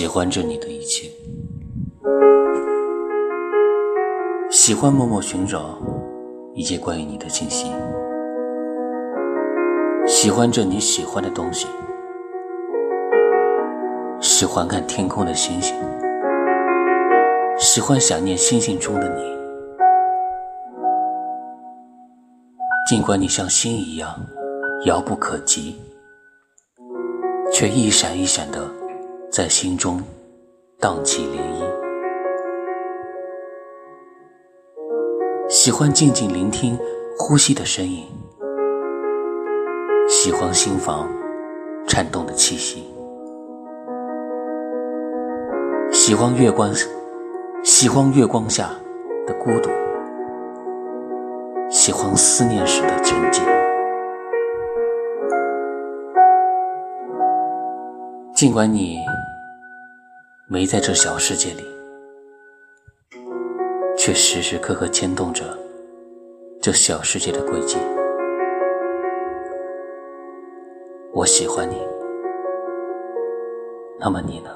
喜欢着你的一切，喜欢默默寻找一切关于你的信息，喜欢着你喜欢的东西，喜欢看天空的星星，喜欢想念星星中的你。尽管你像星一样遥不可及，却一闪一闪的。在心中荡起涟漪，喜欢静静聆听呼吸的声音，喜欢心房颤动的气息，喜欢月光，喜欢月光下的孤独，喜欢思念时的沉寂。尽管你没在这小世界里，却时时刻刻牵动着这小世界的轨迹。我喜欢你，那么你呢？